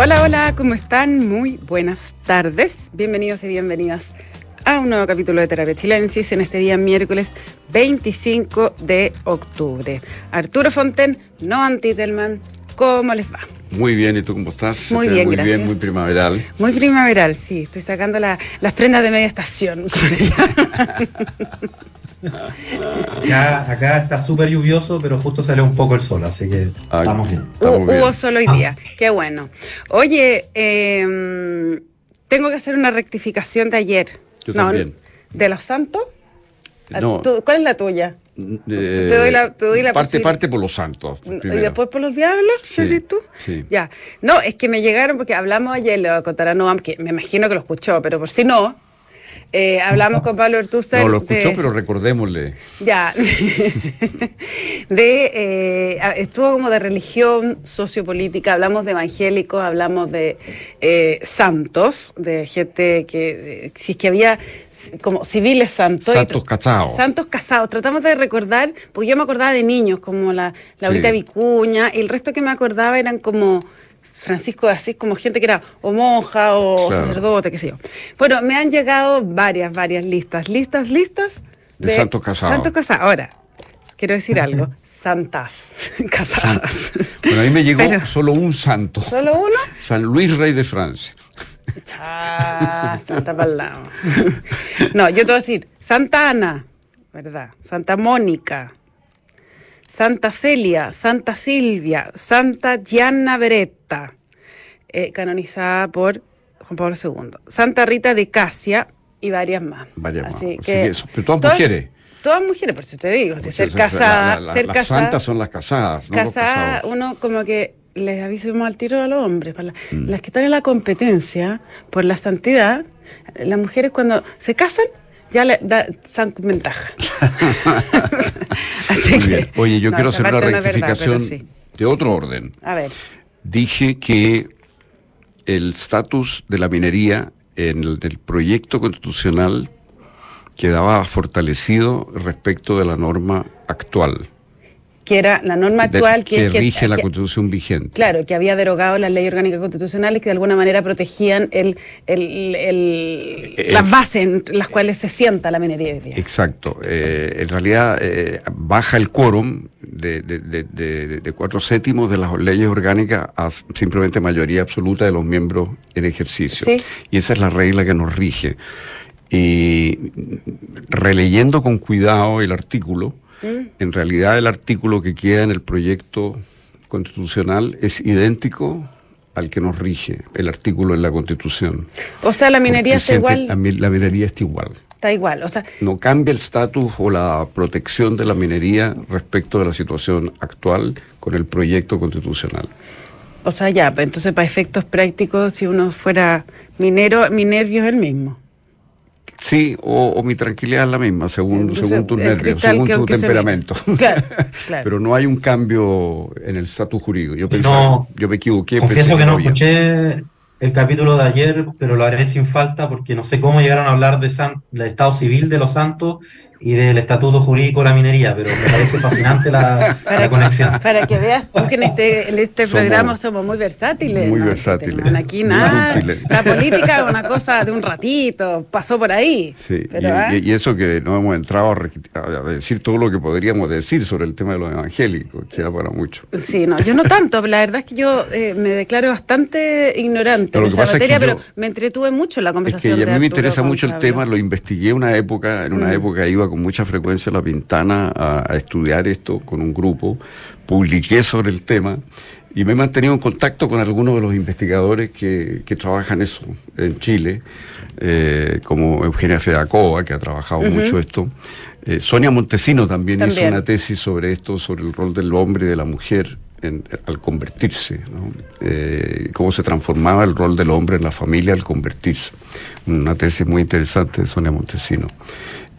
Hola, hola, ¿cómo están? Muy buenas tardes. Bienvenidos y bienvenidas a un nuevo capítulo de Terapia Chilensis en este día miércoles 25 de octubre. Arturo Fonten, Noam Titelman, ¿cómo les va? Muy bien, ¿y tú cómo estás? Muy bien, muy gracias. Bien, muy primaveral. Muy primaveral, sí. Estoy sacando la- las prendas de media estación. Acá, acá está súper lluvioso, pero justo sale un poco el sol, así que Ah, estamos bien. Estamos bien. Hubo solo hoy Ah. día. Qué bueno. Oye, eh, tengo que hacer una rectificación de ayer. Yo también. ¿De los santos? No, ¿Tú- ¿Cuál es la tuya? eh, te doy la- te doy la parte, parte por los santos. ¿Y primero. después por los diablos? Sí, ¿Decís tú? sí. Ya. No, es que me llegaron porque hablamos ayer, le voy a contar a Noam, que me imagino que lo escuchó, pero por si no, eh, hablamos con Pablo Ortúzar. No lo escuchó, de- pero recordémosle. Ya. de, eh, estuvo como de religión sociopolítica, hablamos de evangélicos, hablamos de eh, santos, de gente que, si es que había como civiles santos. Santos casados. Santos casados. Tratamos de recordar, porque yo me acordaba de niños, como la Laurita Sí. Vicuña, y el resto que me acordaba eran como Francisco de Asís, como gente que era o monja o Claro. sacerdote, qué sé yo. Bueno, me han llegado varias, varias listas, listas, listas De santos casados. Santos casados. Ahora, quiero decir algo. Santas casadas. Bueno, a mí me llegó Pero- solo un santo. ¿Solo uno? San Luis, rey de Francia. Ah, Santa Palao. No, yo te voy a decir, Santa Ana, ¿verdad? Santa Mónica, Santa Celia, Santa Silvia, Santa Gianna Beretta, eh, canonizada por Juan Pablo II, Santa Rita de Casia y varias más. Varias más. Así que pero todas todas- mujeres. Todas mujeres, por eso te digo, si ser casada, la- la- ser las casada, santas son las casadas, casada, uno como que les avisamos al tiro a los hombres. para la- Mm. Las que están en la competencia por la santidad, las mujeres cuando se casan ya le da, dan ventaja. Así que-. Oye, yo no, quiero hacer una no verdad, rectificación sí. de otro orden. A ver, Dije que el estatus de la minería en el, el proyecto constitucional quedaba fortalecido respecto de la norma actual, que era la norma de- actual que, rige la que- constitución vigente. Claro, que había derogado las leyes orgánicas constitucionales que de alguna manera protegían el, el- el- El- las bases en las cuales se sienta la minería. Exacto. Eh, en realidad eh, baja el quórum de, de- de- de- de cuatro séptimos de las leyes orgánicas a simplemente mayoría absoluta de los miembros en ejercicio. Sí. Y esa es la regla que nos rige. Y releyendo con cuidado el artículo, Mm. en realidad el artículo que queda en el proyecto constitucional es idéntico al que nos rige, el artículo en la Constitución. O sea, la minería está igual, La, mi- la minería está igual. está igual. O sea, No cambia el estatus o la protección de la minería respecto de la situación actual con el proyecto constitucional. o sea, ya, pues, entonces para efectos prácticos, si uno fuera minero, mi nervio es el mismo. Sí, o, o mi tranquilidad es la misma, según, Entonces, según tus nervios, según que tu temperamento. Claro, claro. Pero no hay un cambio en el estatus jurídico. Yo pensé, No, yo me equivoqué. Confieso pensé que no había. escuché el capítulo de ayer, pero lo haré sin falta porque no sé cómo llegaron a hablar de san- del estado civil de los santos y del estatuto jurídico de la minería, pero me parece fascinante la, la conexión. Para que veas tú que en este, en este Somos programa somos muy versátiles. muy ¿no? versátiles, Aquí nada. útiles. La política es una cosa de un ratito, pasó por ahí. Sí, Pero, y, ¿ah? y- eso que no hemos entrado a, decir todo lo que podríamos decir sobre el tema de los evangélicos, queda para mucho. Sí, no, yo no tanto, la verdad es que yo eh, me declaro bastante ignorante Pero en esa pasa es que materia, yo- pero me entretuve mucho en la Es que conversación. a mí de me interesa mucho el tema, lo investigué una época, en una Mm. época iba con mucha frecuencia a La Pintana a, a estudiar esto con un grupo, publiqué sobre el tema y me he mantenido en contacto con algunos de los investigadores que, que trabajan eso en Chile, eh, como Eugenia Fedacova, que ha trabajado mucho esto. Eh, Sonia Montesino también, hizo También. una tesis sobre esto, sobre el rol del hombre y de la mujer en- al convertirse, ¿no? Eh, cómo se transformaba el rol del hombre en la familia al convertirse. Una tesis muy interesante de Sonia Montesino.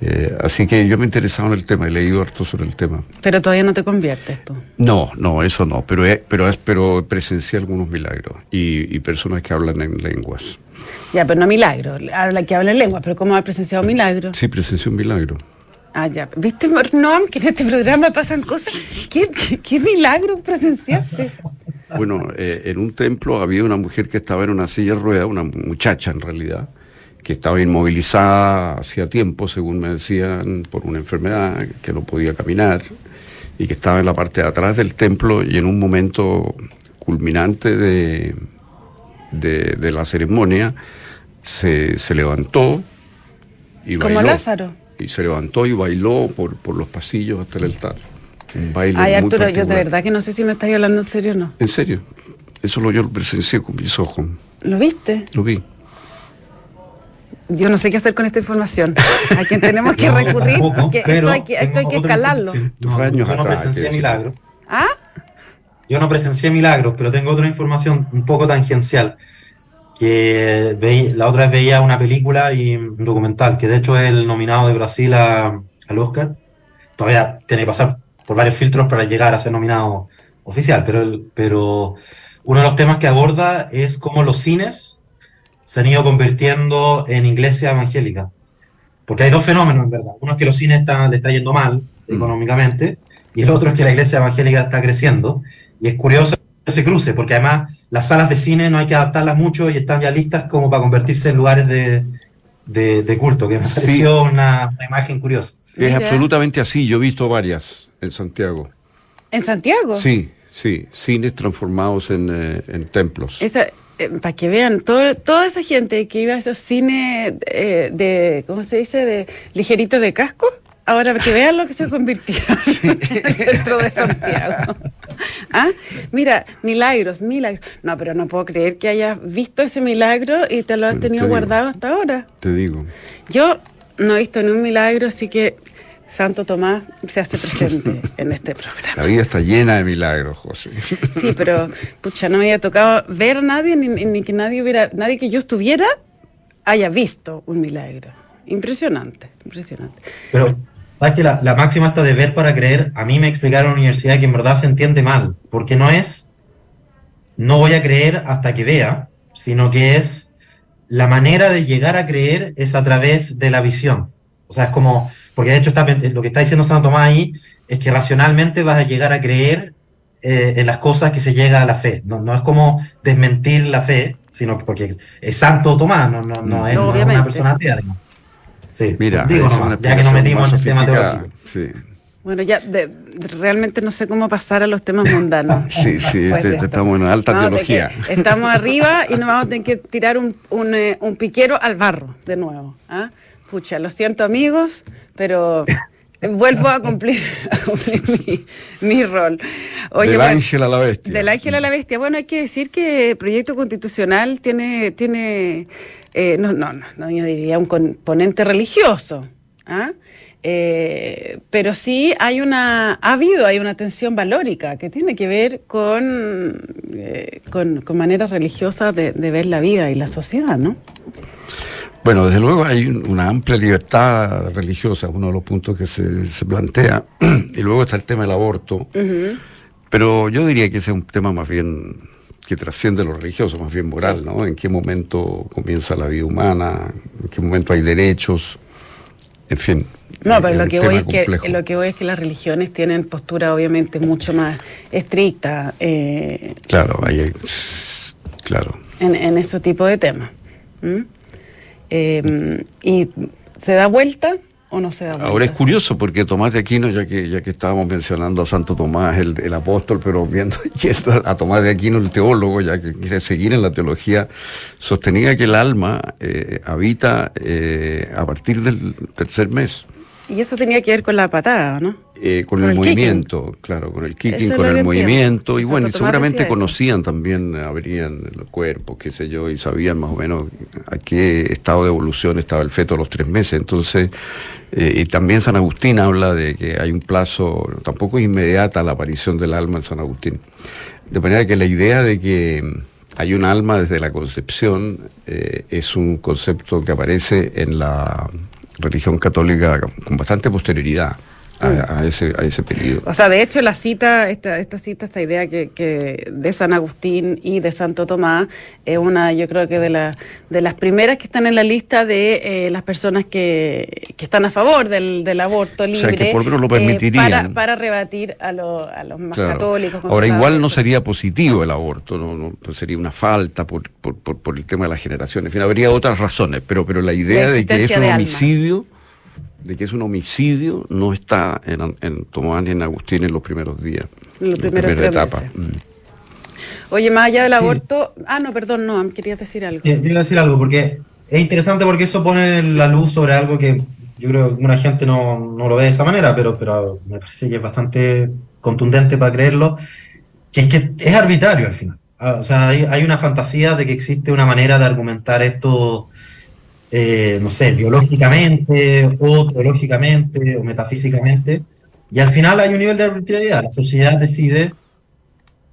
Eh, así que yo me he interesado en el tema, he leído harto sobre el tema. Pero todavía no te conviertes tú. No, no, eso no, pero, he- pero, pero presencié algunos milagros y, y personas que hablan en lenguas. Ya, pero no milagro. Habla que habla en lengua, pero ¿cómo ha presenciado milagros? Sí, presencié un milagro. Ah, ya. ¿Viste, Noam, que en este programa pasan cosas? ¿Qué, qué, qué milagro presenciaste? Bueno, eh, en un templo había una mujer que estaba en una silla de ruedas, una muchacha en realidad, que estaba inmovilizada hacía tiempo, según me decían, por una enfermedad, que no podía caminar y que estaba en la parte de atrás del templo y en un momento culminante de, de, la ceremonia se, se levantó y Como Lázaro. Y se levantó y bailó por, por los pasillos hasta el altar. Un baile Ay, Arturo, yo de verdad que no sé si me estás hablando en serio o no. En serio. Eso lo yo lo presencié con mis ojos. ¿Lo viste? Lo vi. Yo no sé qué hacer con esta información. A quien tenemos que recurrir, porque esto hay que, esto hay que escalarlo. No, yo no presencié milagros. ¿Ah? Yo no presencié milagros, pero tengo otra información un poco tangencial. Que la otra vez veía una película y un documental, que de hecho es el nominado de Brasil al Oscar. Todavía tiene que pasar por varios filtros para llegar a ser nominado oficial, pero, pero uno de los temas que aborda es cómo los cines se han ido convirtiendo en iglesias evangélicas. Porque hay dos fenómenos, en verdad. Uno es que los cines le está yendo mal mm. económicamente, y el otro es que la iglesia evangélica está creciendo. Y es curioso ese cruce, porque además las salas de cine no hay que adaptarlas mucho y están ya listas como para convertirse en lugares de, de, culto, que me pareció una, una, imagen curiosa. Es absolutamente así, yo he visto varias en Santiago. ¿En Santiago? Sí, sí, cines transformados en, eh, templos. Esa, eh, para que vean, todo, toda esa gente que iba a esos cines eh, de, ¿cómo se dice?, de ligeritos de casco, ahora que vean lo que se convirtieron en el centro de Santiago. ¿Ah? Mira, milagros, milagros. No, pero no puedo creer que hayas visto ese milagro y te lo has tenido guardado hasta ahora. Te digo. Yo no he visto ni un milagro, así que Santo Tomás se hace presente en este programa. La vida está llena de milagros, José. Sí, pero pucha, no me había tocado ver a nadie, ni, que nadie hubiera, nadie que yo estuviera haya visto un milagro. Impresionante, impresionante. Pero, ¿sabes que la, la máxima está de ver para creer? A mí me explicaron en la universidad que en verdad se entiende mal, porque no es no voy a creer hasta que vea, sino que es la manera de llegar a creer es a través de la visión. O sea, es como porque de hecho está, lo que está diciendo Santo Tomás ahí es que racionalmente vas a llegar a creer eh, en las cosas que se llega a la fe. No, no, es como desmentir la fe, sino que porque es Santo Tomás, no, no, no, es, una persona atea. Sí, Mira, digo ya que nos metimos en el tema teológico. Sí. Bueno, ya realmente no sé cómo pasar a los temas mundanos. sí, sí, este, estamos en alta teología. Estamos arriba y nos vamos a tener que tirar un, un, eh, un piquero al barro de nuevo. ¿ah? Pucha, lo siento amigos, pero vuelvo a cumplir, mi, rol. del ángel a la bestia. Del ángel a la bestia. Bueno, hay que decir que el proyecto constitucional tiene, tiene eh, no, no, no, yo diría un componente religioso. ¿ah? Eh, pero sí hay una, ha habido, hay una tensión valórica que tiene que ver con, eh, con, maneras religiosas de, de ver la vida y la sociedad, ¿no? Bueno, desde luego hay una amplia libertad religiosa, uno de los puntos que se, se plantea, y luego está el tema del aborto, pero yo diría que ese es un tema más bien que trasciende lo religioso, más bien moral, ¿no? En qué momento comienza la vida humana, en qué momento hay derechos, en fin. No, pero lo que, voy es que, lo que voy es que las religiones tienen postura obviamente mucho más estricta. Eh, claro, hay, claro. En, en ese tipo de temas. Em, ¿Y se da vuelta o no se da vuelta? Ahora es curioso porque Tomás de Aquino, ya que, ya que estábamos mencionando a Santo Tomás, el, apóstol, pero viendo a Tomás de Aquino, el teólogo, ya que quiere seguir en la teología, sostenía que el alma eh, habita eh, a partir del tercer mes. Y eso tenía que ver con la patada, ¿no? Eh, con, el, movimiento, claro, con el kicking, con el movimiento. Y bueno, y seguramente conocían también, abrían el cuerpo, qué sé yo, y sabían más o menos a qué estado de evolución estaba el feto a los tres meses. Entonces, eh, y también San Agustín habla de que hay un plazo, tampoco es inmediata la aparición del alma en San Agustín. De manera que la idea de que hay un alma desde la concepción eh, es un concepto que aparece en la religión católica con bastante posterioridad a, ese, a ese pedido. O sea, de hecho, la cita, esta, esta cita, esta idea que, que de San Agustín y de Santo Tomás es una, yo creo que de, la, de las primeras que están en la lista de eh, las personas que, que, están a favor del, del aborto libre. O sea, que por lo eh, permitirían. para, para, rebatir a, lo, a los más católicos. Ahora, igual no sería positivo el aborto, no, no pues sería una falta por, por, por, por, el tema de las generaciones. En fin, habría otras razones, pero, pero la idea de que es un homicidio de que es un homicidio no está en, en Tomás ni en Agustín en los primeros días. En los primeros tres etapa. Mm. Oye, más allá del aborto. Ah, no, perdón, no, querías decir algo. yo iba a decir algo, porque es interesante porque eso pone la luz sobre algo que yo creo que alguna gente no, no lo ve de esa manera, pero, pero me parece que es bastante contundente para creerlo, que es que es arbitrario al final. Ah, o sea, hay, hay una fantasía de que existe una manera de argumentar esto eh, no sé, biológicamente o teológicamente o metafísicamente, y al final hay un nivel de arbitrariedad. La sociedad decide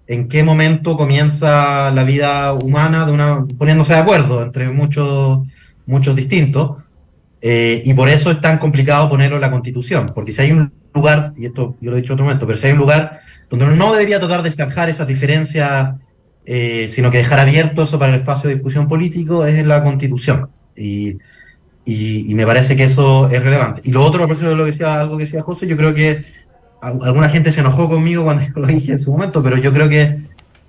en qué momento comienza la vida humana de una, poniéndose de acuerdo entre muchos, muchos distintos, eh, y por eso es tan complicado ponerlo en la constitución, porque si hay un lugar, y esto yo lo he dicho en otro momento, pero si hay un lugar donde no debería tratar de zanjar esas diferencias, eh, sino que dejar abierto eso para el espacio de discusión político, es en la constitución. Y, y, me parece que eso es relevante. Y lo otro, a propósito de lo que decía, algo que decía José, yo creo que alguna gente se enojó conmigo cuando lo dije en su momento, pero yo creo que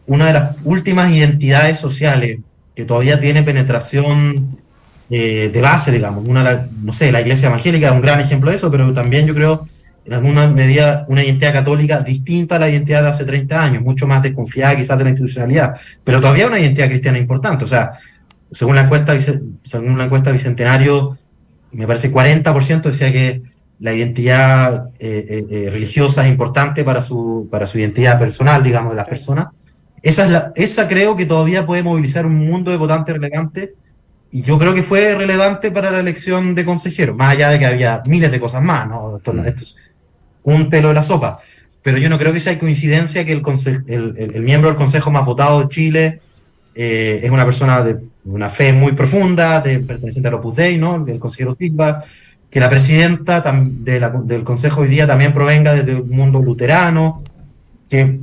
una de las últimas identidades sociales que todavía tiene penetración eh, de base, digamos, una, no sé, la iglesia evangélica es un gran ejemplo de eso, pero también yo creo en alguna medida una identidad católica distinta a la identidad de hace 30 años, mucho más desconfiada quizás de la institucionalidad, pero todavía una identidad cristiana importante. O sea, según la encuesta, según la encuesta Bicentenario, me parece 40% decía que la identidad eh, eh, eh, religiosa es importante para su, para su identidad personal, digamos, de las personas. Esa, es la, esa creo que todavía puede movilizar un mundo de votantes relevantes y yo creo que fue relevante para la elección de consejeros, más allá de que había miles de cosas más, ¿no? Esto, esto es un pelo de la sopa. Pero yo no creo que sea coincidencia que el, el, el miembro del Consejo más votado de Chile eh, es una persona de una fe muy profunda, de, perteneciente al Opus Dei, ¿no? el consejero Silva, que la presidenta del Consejo hoy día también provenga desde un mundo luterano, que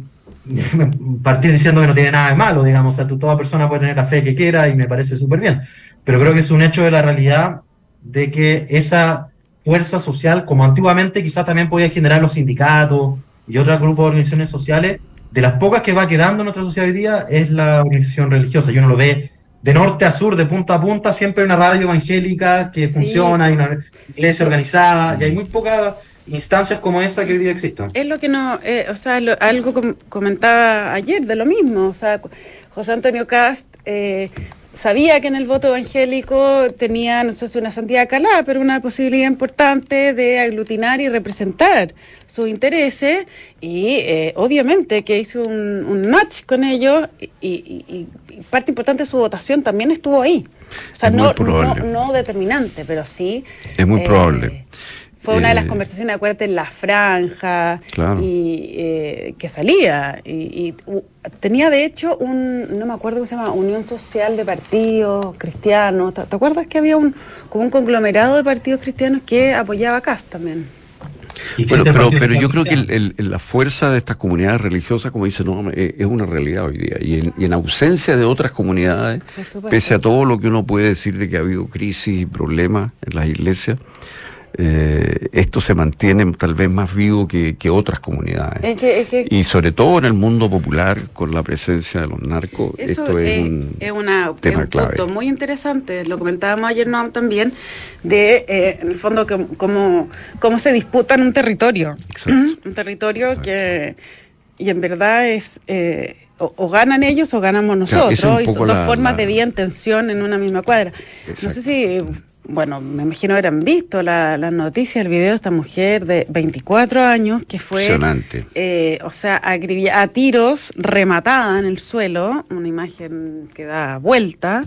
partir diciendo que no tiene nada de malo, digamos, o sea, toda persona puede tener la fe que quiera y me parece súper bien, pero creo que es un hecho de la realidad de que esa fuerza social, como antiguamente quizás también podía generar los sindicatos y otros grupos de organizaciones sociales, de las pocas que va quedando en nuestra sociedad hoy día es la organización religiosa. Y uno lo ve de norte a sur, de punta a punta, siempre hay una radio evangélica que funciona, hay una iglesia organizada, y hay muy pocas instancias como esa que hoy día existen. Es lo que no, eh, o sea, algo comentaba ayer de lo mismo, o sea, José Antonio Cast eh, sabía que en el voto evangélico tenía, no sé si una santidad calada, pero una posibilidad importante de aglutinar y representar sus intereses y eh, obviamente que hizo un, match con ellos y, parte importante de su votación también estuvo ahí. O sea, no, no, determinante, pero sí. Es muy probable. Eh, fue una de las eh, conversaciones, acuérdate, en la franja, y eh, que salía. Y, tenía de hecho un, no me acuerdo cómo se llama, Unión Social de Partidos Cristianos. ¿Te, acuerdas que había un, como un conglomerado de partidos cristianos que apoyaba a CAS también? Bueno, pero, pero yo creo que la fuerza de estas comunidades religiosas, como dice, no, eh, es una realidad hoy día. Y en, y en ausencia de otras comunidades, pese a todo lo que uno puede decir de que ha habido crisis y problemas en las iglesias, eh, esto se mantiene tal vez más vivo que, otras comunidades. y sobre todo en el mundo popular, con la presencia de los narcos, esto es, un, una, tema punto muy interesante, lo comentábamos ayer Noam también, de eh, en el fondo cómo, cómo se disputan un territorio. un territorio que y en verdad es eh, o, ganan ellos o ganamos nosotros y son dos formas de vida en tensión en una misma cuadra. No sé si bueno, me imagino habrán visto la, la noticia, el video de esta mujer de 24 años que fue, eh, o sea, a tiros, rematada en el suelo, una imagen que da vuelta.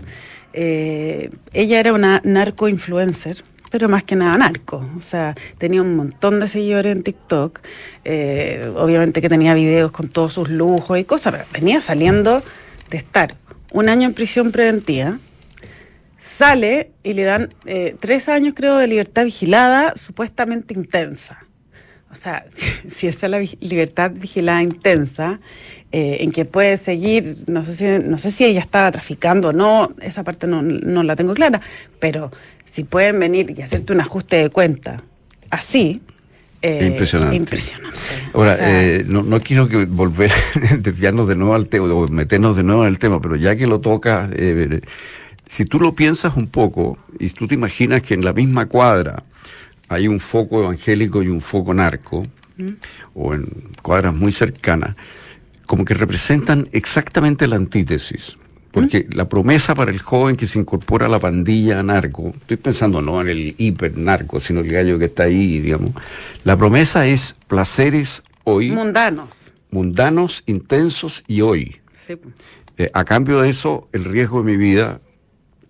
Eh, ella era una narco-influencer, pero más que nada narco. O sea, tenía un montón de seguidores en TikTok. Eh, obviamente que tenía videos con todos sus lujos y cosas, pero venía saliendo de estar un año en prisión preventiva sale y le dan eh, tres años, creo, de libertad vigilada supuestamente intensa. o sea, si, esa es la libertad vigilada intensa, eh, en que puede seguir, no sé, si, no sé si ella estaba traficando o no, esa parte no, no la tengo clara, pero si pueden venir y hacerte un ajuste de cuenta así, eh, impresionante. impresionante. Ahora, eh, no, no, quiero que volver desviarnos de nuevo al tema, o meternos de nuevo en el tema, pero ya que lo toca, eh, si tú lo piensas un poco, y tú te imaginas que en la misma cuadra hay un foco evangélico y un foco narco, ¿Mm? o en cuadras muy cercanas, como que representan exactamente la antítesis. Porque la promesa para el joven que se incorpora a la pandilla narco, estoy pensando no en el hiper narco, sino el gallo que está ahí, digamos, la promesa es placeres hoy. Mundanos. Mundanos, intensos y hoy. Eh, a cambio de eso, el riesgo de mi vida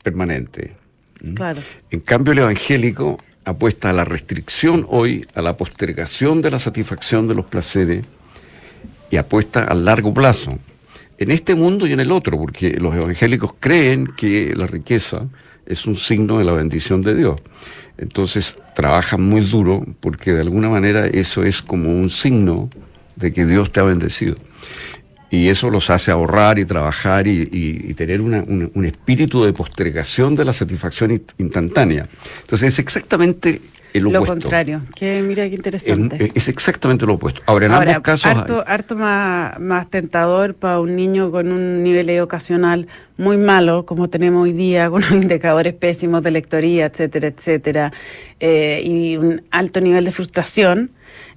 permanente. ¿Mm? Claro. En cambio, el evangélico apuesta a la restricción hoy, a la postergación de la satisfacción de los placeres y apuesta al largo plazo en este mundo y en el otro, porque los evangélicos creen que la riqueza es un signo de la bendición de Dios. Entonces trabajan muy duro porque de alguna manera eso es como un signo de que Dios te ha bendecido. Y eso los hace ahorrar y trabajar y, tener un espíritu de postergación de la satisfacción instantánea. Entonces es exactamente lo contrario, que mira qué interesante. Es, exactamente lo opuesto. Ahora, en ambos casos. Harto, harto más, más tentador para un niño con un nivel educacional muy malo, como tenemos hoy día, con indicadores pésimos de lectoría, etcétera, etcétera, eh, y un alto nivel de frustración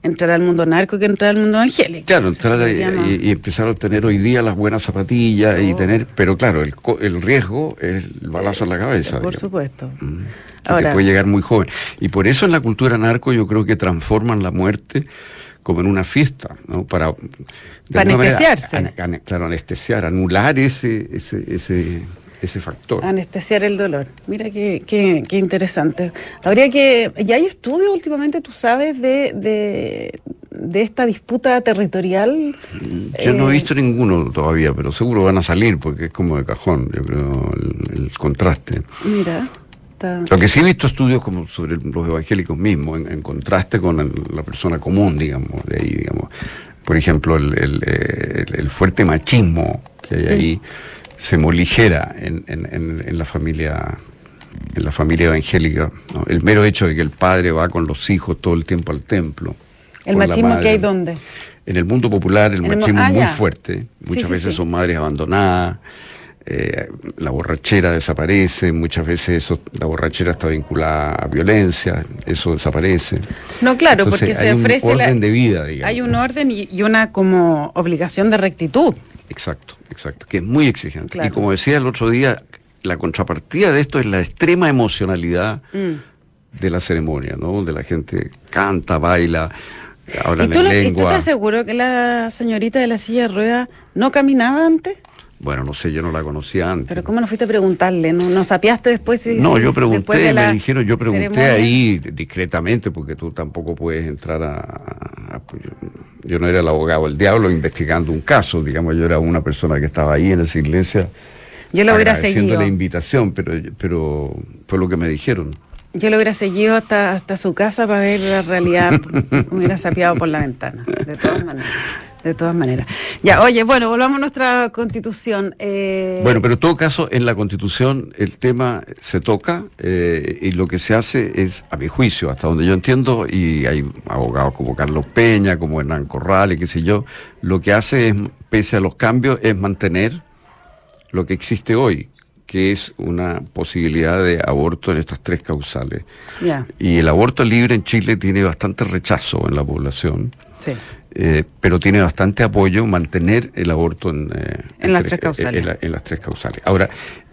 entrar al mundo narco que entrar al mundo evangélico. Claro, entrar y, empezar a obtener hoy día las buenas zapatillas y oh. tener, pero claro, el, el riesgo es el balazo en la cabeza. Por supuesto. Mm. Ahora, puede llegar muy joven. Y por eso en la cultura narco yo creo que transforman la muerte como en una fiesta, ¿no? Para, para anestesiarse. claro, anestesiar, anular ese, ese, ese ese factor. Anestesiar el dolor. Mira qué, qué, qué interesante. Habría que. ¿Ya hay estudios últimamente, tú sabes, de, de, esta disputa territorial? Yo no he eh, visto ninguno todavía, pero seguro van a salir porque es como de cajón, yo creo, el, contraste. Mira. Lo que sí he visto estudios como sobre los evangélicos mismos, en, contraste con la persona común, digamos, de ahí, digamos. Por ejemplo, el, el, fuerte machismo que hay ahí se moligera en, en, la familia en la familia evangélica. El mero hecho de que el padre va con los hijos todo el tiempo al templo. ¿El machismo que hay dónde? En el mundo popular el machismo es ah, muy fuerte. Muchas veces son madres abandonadas. Eh, la borrachera desaparece, muchas veces eso, la borrachera está vinculada a violencia, eso desaparece. No, claro, porque se ofrece un orden de vida, digamos. Hay un orden y, una como obligación de rectitud. Exacto, exacto, que es muy exigente. Y como decía el otro día, la contrapartida de esto es la extrema emocionalidad mm. de la ceremonia, ¿no? Donde la gente canta, baila, habla en lengua. ¿Y tú estás seguro que la señorita de la silla de ruedas no caminaba antes? Bueno, no sé, yo no la conocía antes. Pero ¿cómo no fuiste a preguntarle? ¿No, no sapiaste después? Si, no, yo pregunté, me dijeron, yo pregunté ahí discretamente, porque tú tampoco puedes entrar a, yo no era el abogado del diablo investigando un caso, digamos, yo era una persona que estaba ahí en esa iglesia. Yo lo hubiera seguido. la invitación, pero, pero fue lo que me dijeron. Yo lo hubiera seguido hasta, hasta su casa para ver la realidad, hubiera sapeado por la ventana, de todas maneras de todas maneras. Ya, oye, bueno, volvamos a nuestra constitución. Eh, bueno, pero en todo caso, en la constitución el tema se toca eh, y lo que se hace es, a mi juicio, hasta donde yo entiendo, y hay abogados como Carlos Peña, como Hernán Corral y qué sé yo, lo que hace es, pese a los cambios, es mantener lo que existe hoy, que es una posibilidad de aborto en estas tres causales. Y el aborto libre en Chile tiene bastante rechazo en la población. Sí. Eh, pero tiene bastante apoyo mantener el aborto en, eh, en las tres causales. En, las tres causales. Ahora,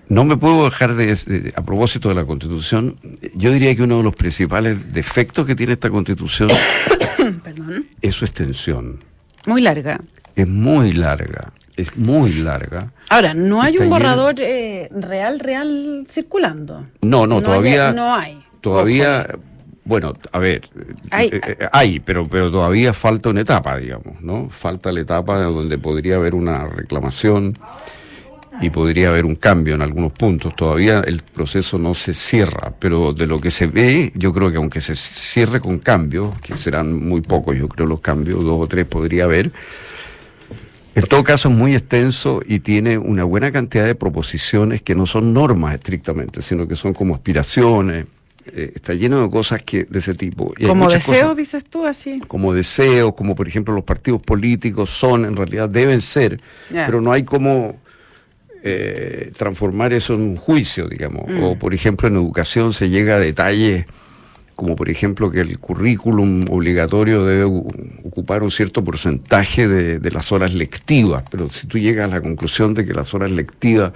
no me puedo dejar de, a propósito de la Constitución, yo diría que uno de los principales defectos que tiene esta Constitución es su extensión. Muy larga. Es muy larga, es muy larga. Ahora, ¿no hay un borrador eh, real, real circulando? No, no, todavía... no hay. Todavía, bueno, a ver, hay, eh, eh, hay, pero, pero todavía falta una etapa, digamos, ¿no? Falta la etapa donde podría haber una reclamación y podría haber un cambio en algunos puntos. Todavía el proceso no se cierra, pero de lo que se ve, yo creo que aunque se cierre con cambios, que serán muy pocos, yo creo los cambios, dos o tres podría haber, en todo caso es muy extenso y tiene una buena cantidad de proposiciones que no son normas estrictamente, sino que son como aspiraciones. Eh, está lleno de cosas que de ese tipo. como deseos, dices tú, así. Como deseos, como por ejemplo los partidos políticos son, en realidad deben ser, pero no hay como eh, transformar eso en un juicio, digamos. Mm. O por ejemplo en educación se llega a detalles como por ejemplo que el currículum obligatorio debe ocupar un cierto porcentaje de, las horas lectivas, pero si tú llegas a la conclusión de que las horas lectivas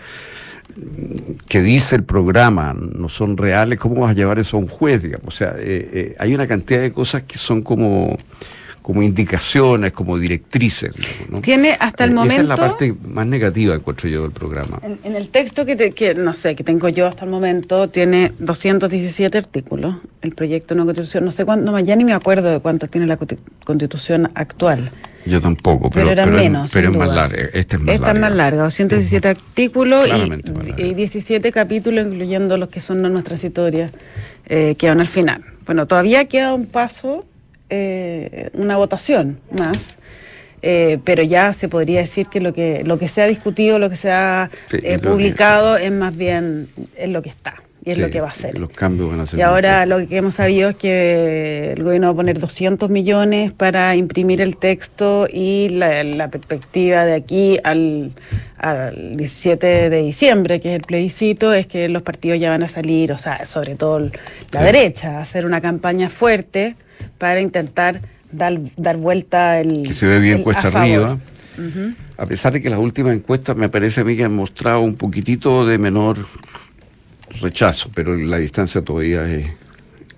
mm, que dice el programa no son reales, ¿cómo vas a llevar eso a un juez? O sea, eh, eh, hay una cantidad de cosas que son como como indicaciones, como directrices. Tiene hasta el momento... Esa es la parte más negativa, encuentro yo, del programa. En, el texto que, que, no sé, que tengo yo hasta el momento, tiene 217 artículos, el proyecto de una constitución. No sé cuánto, ya ni me acuerdo de cuántos tiene la constitución actual. Yo tampoco, pero, pero, menos, pero es más larga. Esta es más Esta larga. es más larga, 217 artículos y, 17 capítulos, incluyendo los que son nuestras historias, eh, que van al final. Bueno, todavía queda un paso eh, una votación más. Eh, pero ya se podría decir que lo que lo que se ha discutido, lo que se ha eh, publicado es más bien es lo que está y es lo que va a ser. Los cambios van a ser. Y ahora lo que hemos sabido es que el gobierno va a poner 200 millones para imprimir el texto y la, perspectiva de aquí al, al 17 de diciembre, que es el plebiscito, es que los partidos ya van a salir, o sea, sobre todo la derecha, a hacer una campaña fuerte para intentar dar, dar vuelta el... Que se ve bien cuesta arriba. A pesar de que las últimas encuestas me parece a mí que han mostrado un poquitito de menor rechazo, pero la distancia todavía es,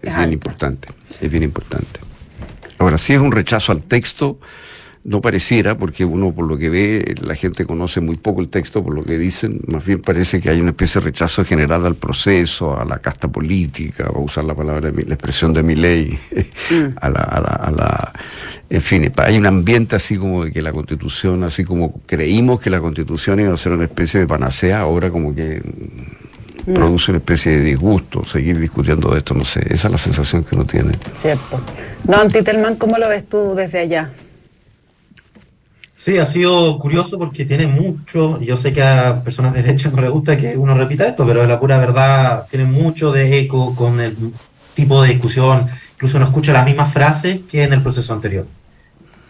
bien importante. Es bien importante. Ahora, si es un rechazo al texto, no pareciera, porque uno por lo que ve, la gente conoce muy poco el texto, por lo que dicen, más bien parece que hay una especie de rechazo general al proceso, a la casta política, a usar la palabra, la expresión de mi ley, mm. a, la, a, la, En fin, hay un ambiente así como de que la constitución, así como creímos que la constitución iba a ser una especie de panacea, ahora como que mm. produce una especie de disgusto seguir discutiendo de esto, no sé, esa es la sensación que uno tiene. Cierto. No, Antitelman, ¿cómo lo ves tú desde allá? Sí, ha sido curioso porque tiene mucho, yo sé que a personas de derecha no les gusta que uno repita esto, pero la pura verdad tiene mucho de eco con el tipo de discusión, incluso no escucha las mismas frases que en el proceso anterior.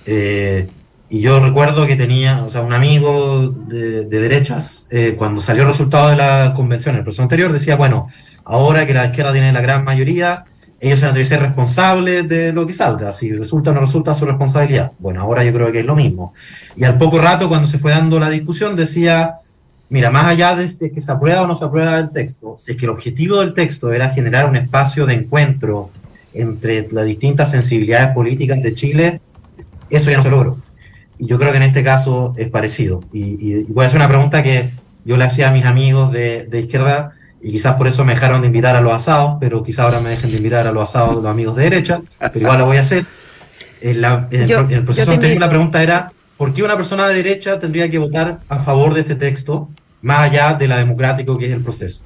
Eh, y yo recuerdo que tenía, o sea, un amigo de, derechas, eh, cuando salió el resultado de la convención, en el proceso anterior, decía, bueno, ahora que la izquierda tiene la gran mayoría, ellos se van a ser responsables de lo que salga. Si resulta o no resulta, su responsabilidad. Bueno, ahora yo creo que es lo mismo. Y al poco rato, cuando se fue dando la discusión, decía, mira, más allá de si es que se aprueba o no se aprueba el texto, si es que el objetivo del texto era generar un espacio de encuentro entre las distintas sensibilidades políticas de Chile, eso ya no se logró. Y yo creo que en este caso es parecido. Y, voy a hacer una pregunta que yo le hacía a mis amigos de, de izquierda y quizás por eso me dejaron de invitar a los asados, pero quizás ahora me dejen de invitar a los asados los amigos de derecha, pero igual lo voy a hacer. En, el, proceso anterior la pregunta era, ¿por qué una persona de derecha tendría que votar a favor de este texto, más allá de la democrático que es el proceso?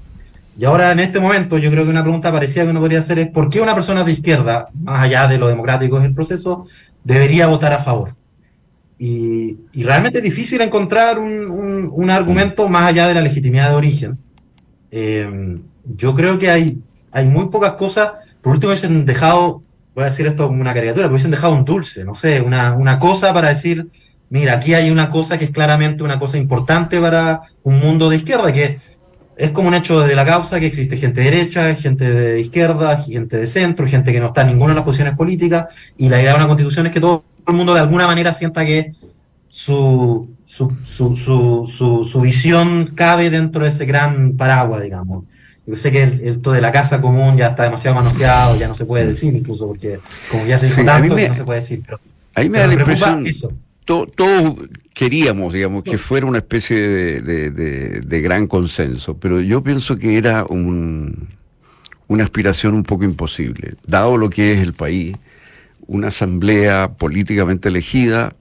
Y ahora en este momento yo creo que una pregunta parecida que uno podría hacer es, ¿por qué una persona de izquierda, más allá de lo democrático que es el proceso, debería votar a favor? Y, realmente es difícil encontrar un, un argumento más allá de la legitimidad de origen eh, yo creo que hay, hay muy pocas cosas. Por último, hubiesen dejado, voy a decir esto como una caricatura, pero hubiesen dejado un dulce, no sé, una, una cosa para decir, mira, aquí hay una cosa que es claramente una cosa importante para un mundo de izquierda, que es como un hecho de la causa que existe gente de derecha, gente de izquierda, gente de centro, gente que no está en ninguna de las posiciones políticas, y la idea de una constitución es que todo el mundo de alguna manera sienta que su, su, su, su, su, visión cabe dentro de ese gran paraguas, digamos. Yo sé que esto de la casa común ya está demasiado manoseado, ya no se puede decir incluso, porque como ya se dijo tanto, no se puede decir. Pero, ahí me da la impresión, todos queríamos, digamos, que fuera una especie de, de, de, gran consenso, pero yo pienso que era un, una aspiración un poco imposible, dado lo que es el país, una asamblea políticamente elegida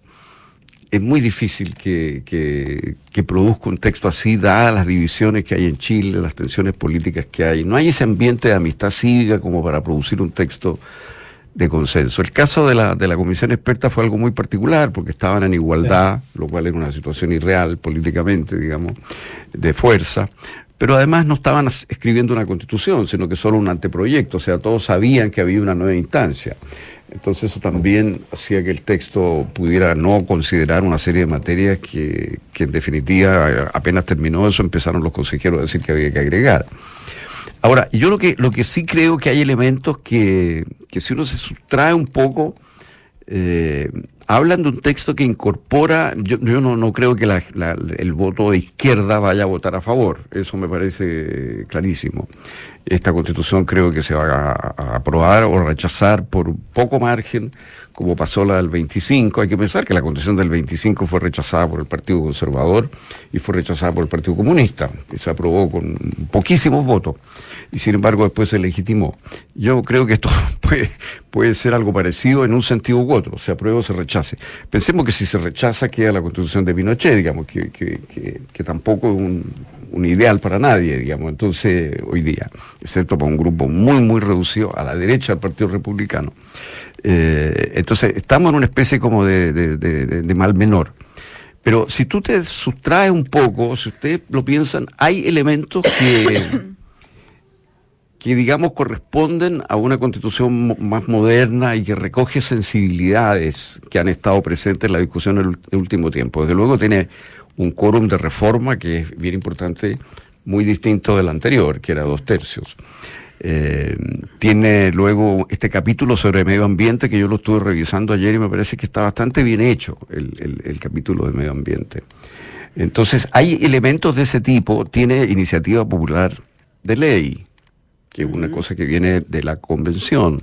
es muy difícil que, que, produzca un texto así, dadas las divisiones que hay en Chile, las tensiones políticas que hay. No hay ese ambiente de amistad cívica como para producir un texto de consenso. El caso de la, de la comisión experta fue algo muy particular, porque estaban en igualdad, lo cual era una situación irreal políticamente, digamos, de fuerza. Pero además no estaban escribiendo una constitución, sino que solo un anteproyecto, o sea, todos sabían que había una nueva instancia. Entonces eso también hacía que el texto pudiera no considerar una serie de materias que, en definitiva apenas terminó eso empezaron los consejeros a decir que había que agregar. Ahora, yo lo que, lo que sí creo que hay elementos que, que si uno se sustrae un poco, eh, hablan de un texto que incorpora, yo, yo no, no, creo que el voto de izquierda vaya a votar a favor, eso me parece clarísimo. Esta constitución creo que se va a, aprobar o rechazar por poco margen, como pasó la del 25. Hay que pensar que la constitución del 25 fue rechazada por el Partido Conservador y fue rechazada por el Partido Comunista, y se aprobó con poquísimos votos, y sin embargo después se legitimó. Yo creo que esto puede, puede ser algo parecido en un sentido u otro, se aprueba o se rechace. Pensemos que si se rechaza queda la constitución de Pinochet, digamos, que, que, que tampoco es un un ideal para nadie, digamos, entonces hoy día, excepto para un grupo muy, muy reducido a la derecha del Partido Republicano. Eh, entonces, estamos en una especie como de, mal menor. Pero si tú te sustraes un poco, si ustedes lo piensan, hay elementos que, que digamos, corresponden a una constitución más moderna y que recoge sensibilidades que han estado presentes en la discusión en el último tiempo. Desde luego tiene un quórum de reforma que es bien importante, muy distinto del anterior, que era dos tercios. Eh, tiene luego este capítulo sobre medio ambiente que yo lo estuve revisando ayer y me parece que está bastante bien hecho el, capítulo de medio ambiente. Entonces hay elementos de ese tipo, tiene iniciativa popular de ley, que es una cosa que viene de la convención,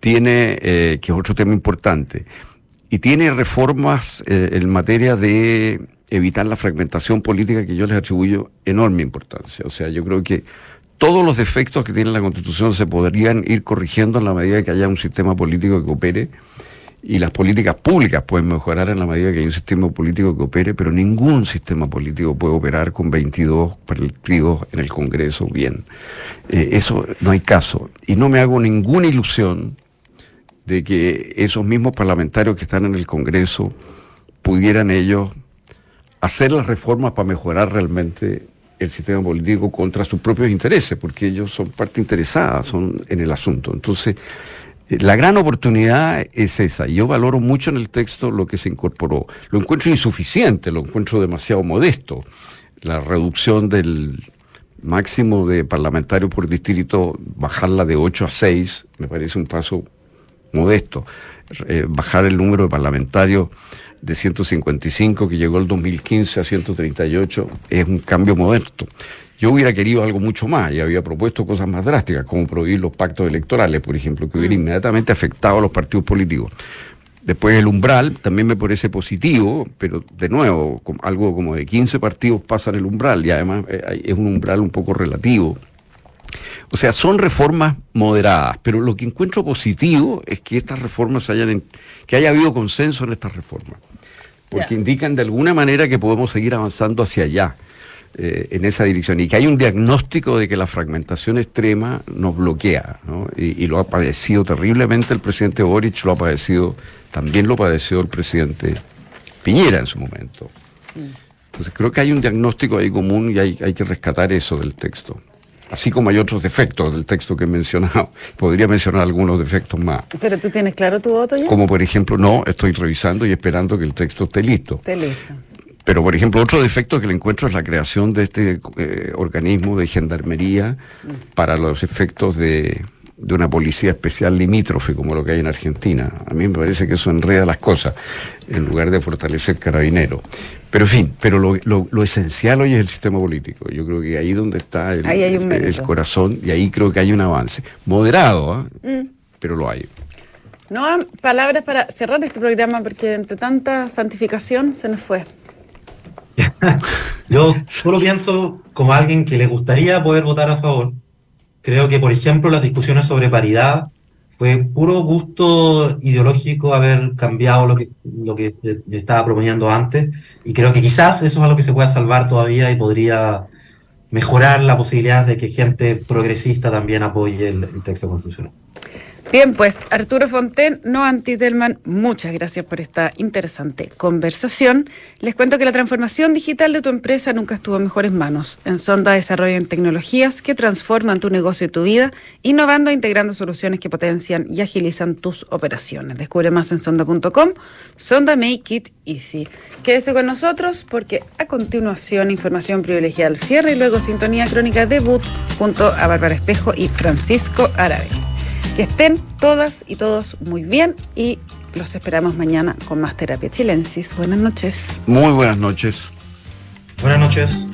tiene, eh, que es otro tema importante, y tiene reformas eh, en materia de evitar la fragmentación política que yo les atribuyo enorme importancia. O sea, yo creo que todos los defectos que tiene la Constitución se podrían ir corrigiendo en la medida que haya un sistema político que opere y las políticas públicas pueden mejorar en la medida que hay un sistema político que opere, pero ningún sistema político puede operar con 22 partidos en el Congreso bien. Eh, eso no hay caso. Y no me hago ninguna ilusión de que esos mismos parlamentarios que están en el Congreso pudieran ellos hacer las reformas para mejorar realmente el sistema político contra sus propios intereses, porque ellos son parte interesada son en el asunto. Entonces, eh, la gran oportunidad es esa. Yo valoro mucho en el texto lo que se incorporó. Lo encuentro insuficiente, lo encuentro demasiado modesto. La reducción del máximo de parlamentarios por distrito, bajarla de 8 a 6, me parece un paso modesto. Eh, bajar el número de parlamentarios de 155 que llegó el 2015 a 138 es un cambio modesto. Yo hubiera querido algo mucho más y había propuesto cosas más drásticas, como prohibir los pactos electorales, por ejemplo, que hubiera mm. inmediatamente afectado a los partidos políticos. Después el umbral también me parece positivo, pero de nuevo, algo como de 15 partidos pasan el umbral y además eh, es un umbral un poco relativo. O sea, son reformas moderadas, pero lo que encuentro positivo es que estas reformas hayan, que haya habido consenso en estas reformas porque indican de alguna manera que podemos seguir avanzando hacia allá, eh, en esa dirección, y que hay un diagnóstico de que la fragmentación extrema nos bloquea, ¿no? y, lo ha padecido terriblemente el presidente Boric, lo ha padecido, también lo padeció el presidente Piñera en su momento. Mm. Entonces creo que hay un diagnóstico ahí común y hay, hay que rescatar eso del texto así como hay otros defectos del texto que he mencionado. Podría mencionar algunos defectos más. ¿Pero tú tienes claro tu voto ya? Como por ejemplo, no, estoy revisando y esperando que el texto esté listo. Esté listo. Pero, por ejemplo, otro defecto que le encuentro es la creación de este eh, organismo de gendarmería mm. para los efectos de, de una policía especial limítrofe como lo que hay en Argentina. A mí me parece que eso enreda las cosas en lugar de fortalecer carabinero. Pero en fin, pero lo, lo, esencial hoy es el sistema político. Yo creo que ahí donde está el, el, corazón y ahí creo que hay un avance. Moderado, ¿ah? mm. pero lo hay. No palabras para cerrar este programa porque entre tanta santificación se nos fue. Yo solo pienso como alguien que le gustaría poder votar a favor, Creo que, por ejemplo, las discusiones sobre paridad fue puro gusto ideológico haber cambiado lo que, lo que estaba proponiendo antes y creo que quizás eso es algo que se pueda salvar todavía y podría mejorar la posibilidad de que gente progresista también apoye el, el texto constitucional. Bien, pues Arturo Fonten, no Antitelman, muchas gracias por esta interesante conversación. Les cuento que la transformación digital de tu empresa nunca estuvo en mejores manos. En Sonda desarrollan tecnologías que transforman tu negocio y tu vida, innovando e integrando soluciones que potencian y agilizan tus operaciones. Descubre más en sonda.com. Sonda Make It Easy. Quédese con nosotros porque a continuación información privilegiada al cierre y luego sintonía crónica debut junto a Bárbara Espejo y Francisco Árabe. Que estén todas y todos muy bien y los esperamos mañana con más terapia chilensis. Buenas noches. Muy buenas noches. Buenas noches.